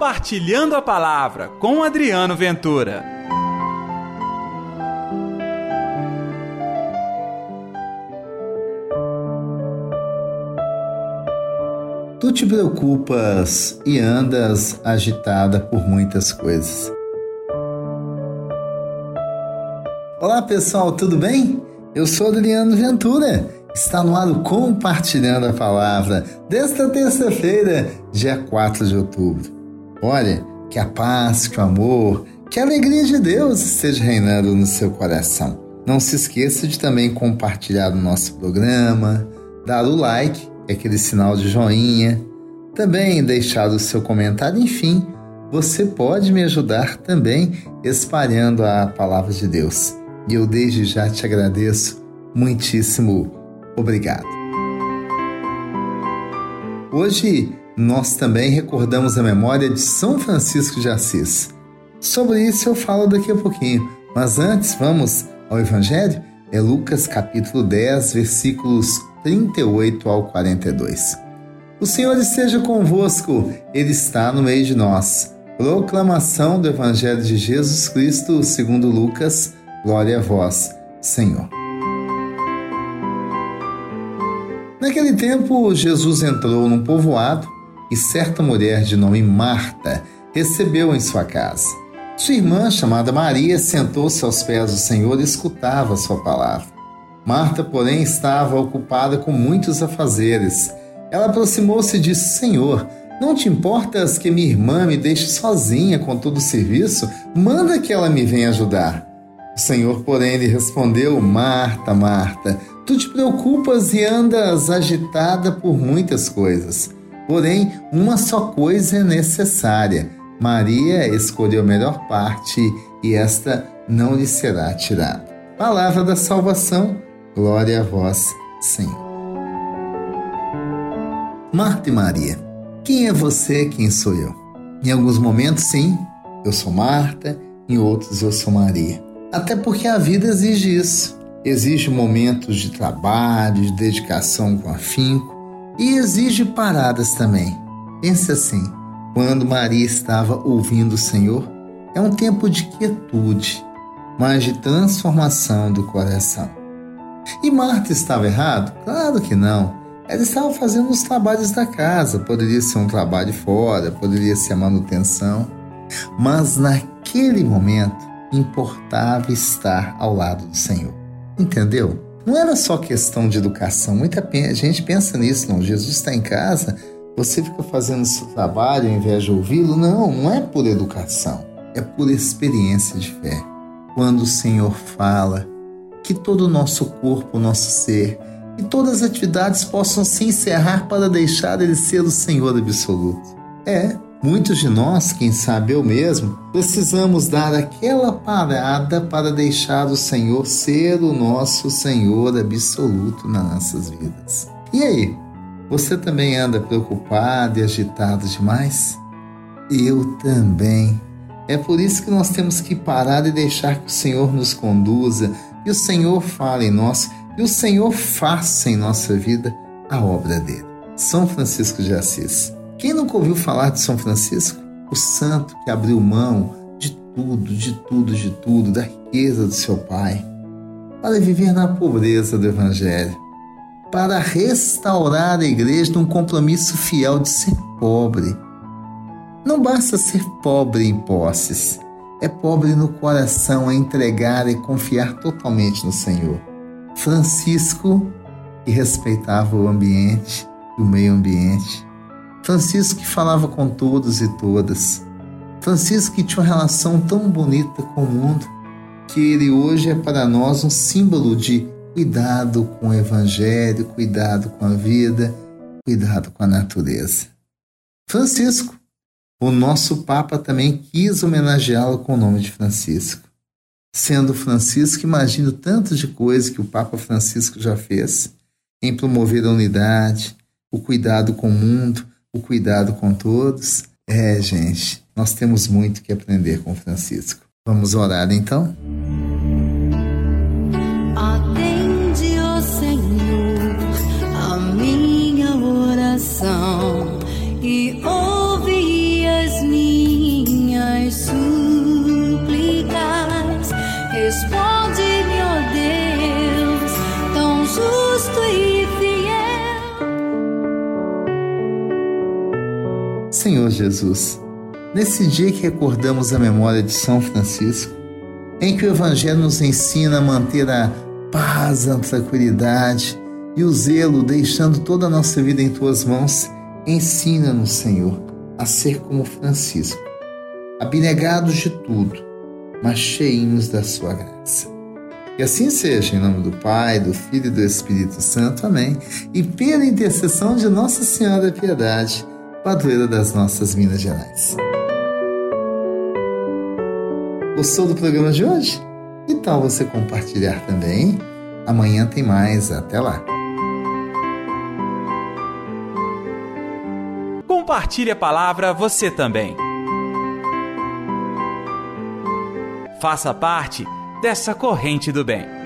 Compartilhando a Palavra com Adriano Ventura. Tu te preocupas e andas agitada por muitas coisas. Olá pessoal, tudo bem? Eu sou Adriano Ventura Está no ar o Compartilhando a Palavra desta terça-feira, dia 4 de outubro. Olha, que a paz, que o amor, que a alegria de Deus esteja reinando no seu coração. Não se esqueça de também compartilhar o nosso programa, dar o like, aquele sinal de joinha, também deixar o seu comentário, enfim, você pode me ajudar também espalhando a palavra de Deus. E eu desde já te agradeço muitíssimo Obrigado. Hoje nós também recordamos a memória de São Francisco de Assis. Sobre isso eu falo daqui a pouquinho, mas antes vamos ao Evangelho, é Lucas capítulo 10, versículos 38 ao 42. O Senhor esteja convosco, Ele está no meio de nós. Proclamação do Evangelho de Jesus Cristo segundo Lucas. Glória a vós, Senhor. Naquele tempo, Jesus entrou num povoado e certa mulher de nome Marta recebeu em sua casa. Sua irmã, chamada Maria, sentou-se aos pés do Senhor e escutava sua palavra. Marta, porém, estava ocupada com muitos afazeres. Ela aproximou-se e disse: Senhor, não te importas que minha irmã me deixe sozinha com todo o serviço? Manda que ela me venha ajudar. O Senhor, porém, lhe respondeu: Marta, Marta, Tu te preocupas e andas agitada por muitas coisas. Porém, uma só coisa é necessária. Maria escolheu a melhor parte e esta não lhe será tirada. Palavra da salvação, glória a vós, Senhor. Marta e Maria, quem é você, quem sou eu? Em alguns momentos, sim, eu sou Marta, em outros, eu sou Maria. Até porque a vida exige isso. Exige momentos de trabalho, de dedicação com afinco e exige paradas também. Pense assim: quando Maria estava ouvindo o Senhor, é um tempo de quietude, mas de transformação do coração. E Marta estava errado? Claro que não. Ela estava fazendo os trabalhos da casa, poderia ser um trabalho fora, poderia ser a manutenção, mas naquele momento importava estar ao lado do Senhor. Entendeu? Não era só questão de educação. Muita gente pensa nisso, não. Jesus está em casa, você fica fazendo seu trabalho ao invés de ouvi-lo. Não, não é por educação. É por experiência de fé. Quando o Senhor fala, que todo o nosso corpo, o nosso ser e todas as atividades possam se encerrar para deixar Ele ser o Senhor absoluto. É, Muitos de nós, quem sabe eu mesmo, precisamos dar aquela parada para deixar o Senhor ser o nosso Senhor absoluto nas nossas vidas. E aí, você também anda preocupado e agitado demais? Eu também. É por isso que nós temos que parar e deixar que o Senhor nos conduza, e o Senhor fale em nós, e o Senhor faça em nossa vida a obra dele. São Francisco de Assis. Quem nunca ouviu falar de São Francisco? O santo que abriu mão de tudo, de tudo, de tudo, da riqueza do seu pai, para viver na pobreza do Evangelho, para restaurar a igreja num compromisso fiel de ser pobre. Não basta ser pobre em posses, é pobre no coração a entregar e confiar totalmente no Senhor. Francisco, que respeitava o ambiente, o meio ambiente, Francisco que falava com todos e todas. Francisco que tinha uma relação tão bonita com o mundo que ele hoje é para nós um símbolo de cuidado com o evangelho, cuidado com a vida, cuidado com a natureza. Francisco, o nosso Papa também quis homenageá-lo com o nome de Francisco. Sendo Francisco, imagino tantas de coisas que o Papa Francisco já fez em promover a unidade, o cuidado com o mundo, o cuidado com todos. É, gente, nós temos muito que aprender com Francisco. Vamos orar então? Senhor Jesus, nesse dia que recordamos a memória de São Francisco, em que o Evangelho nos ensina a manter a paz, a tranquilidade e o zelo, deixando toda a nossa vida em tuas mãos, ensina-nos, Senhor, a ser como Francisco, abnegados de tudo, mas cheinhos da sua graça. Que assim seja, em nome do Pai, do Filho e do Espírito Santo. Amém. E pela intercessão de Nossa Senhora da Piedade, padroeira das nossas Minas Gerais. Gostou do programa de hoje? Então você compartilhar também. Amanhã tem mais. Até lá. Compartilhe a palavra você também. Faça parte dessa corrente do bem.